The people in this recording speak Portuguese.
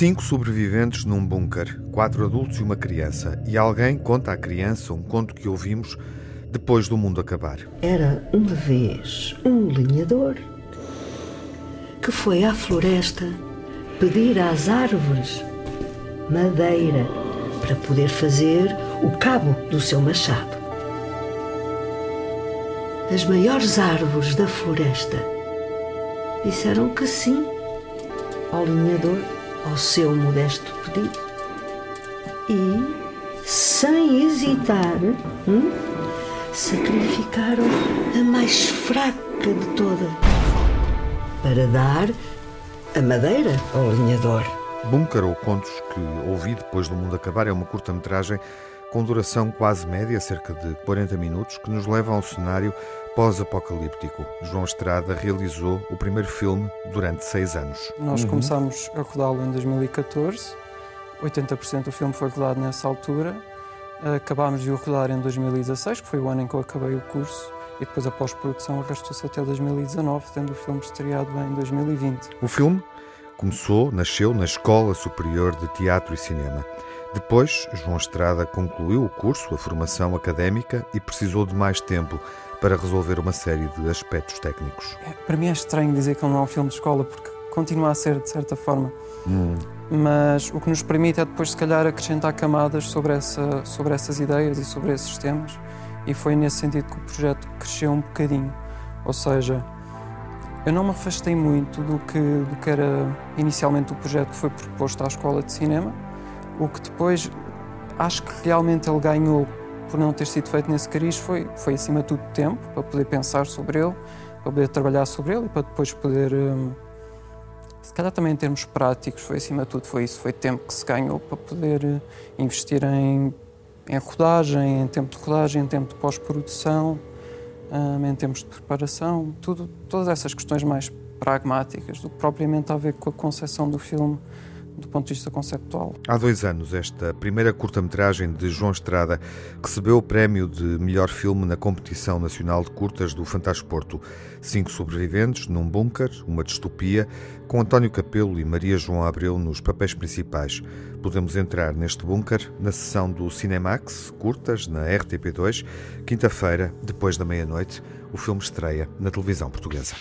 Cinco sobreviventes num bunker, quatro adultos e uma criança. E alguém conta à criança um conto que ouvimos depois do mundo acabar. Era uma vez um lenhador que foi à floresta pedir às árvores madeira para poder fazer o cabo do seu machado. As maiores árvores da floresta disseram que sim ao lenhador ao seu modesto pedido. E, sem hesitar, hum, sacrificaram a mais fraca de todas para dar a madeira ao lenhador. Bunker ou Contos que ouvi depois do mundo acabar é uma curta-metragem com duração quase média, cerca de 40 minutos, que nos leva a um cenário pós-apocalíptico. João Estrada realizou o primeiro filme durante seis anos. Nós uhum. começámos a rodá-lo em 2014, 80% do filme foi rodado nessa altura. Acabámos de o rodar em 2016, que foi o ano em que eu acabei o curso, e depois a pós-produção arrastou-se até 2019, tendo o filme estreado em 2020. O filme começou, nasceu na Escola Superior de Teatro e Cinema. Depois, João Estrada concluiu o curso, a formação académica, e precisou de mais tempo para resolver uma série de aspectos técnicos. É, para mim é estranho dizer que ele não é um filme de escola, porque continua a ser, de certa forma. Hum. Mas o que nos permite é depois, se calhar, acrescentar camadas sobre, essa, sobre essas ideias e sobre esses temas. E foi nesse sentido que o projeto cresceu um bocadinho. Ou seja, eu não me afastei muito do que, do que era inicialmente o projeto que foi proposto à Escola de Cinema, o que depois acho que realmente ele ganhou por não ter sido feito nesse cariz foi, foi acima de tudo tempo para poder pensar sobre ele, para poder trabalhar sobre ele e para depois poder. Hum, se calhar também em termos práticos, foi acima de tudo, foi isso, foi tempo que se ganhou para poder eh, investir em, em rodagem, em tempo de rodagem, em tempo de pós-produção, hum, em tempos de preparação, tudo, todas essas questões mais pragmáticas do que propriamente a ver com a concepção do filme do ponto de vista conceptual. Há dois anos, esta primeira curta-metragem de João Estrada recebeu o prémio de melhor filme na competição nacional de curtas do Fantasporto. Cinco sobreviventes num bunker, uma distopia, com António Capelo e Maria João Abreu nos papéis principais. Podemos entrar neste bunker na sessão do Cinemax, curtas, na RTP2, quinta-feira, depois da meia-noite. O filme estreia na televisão portuguesa.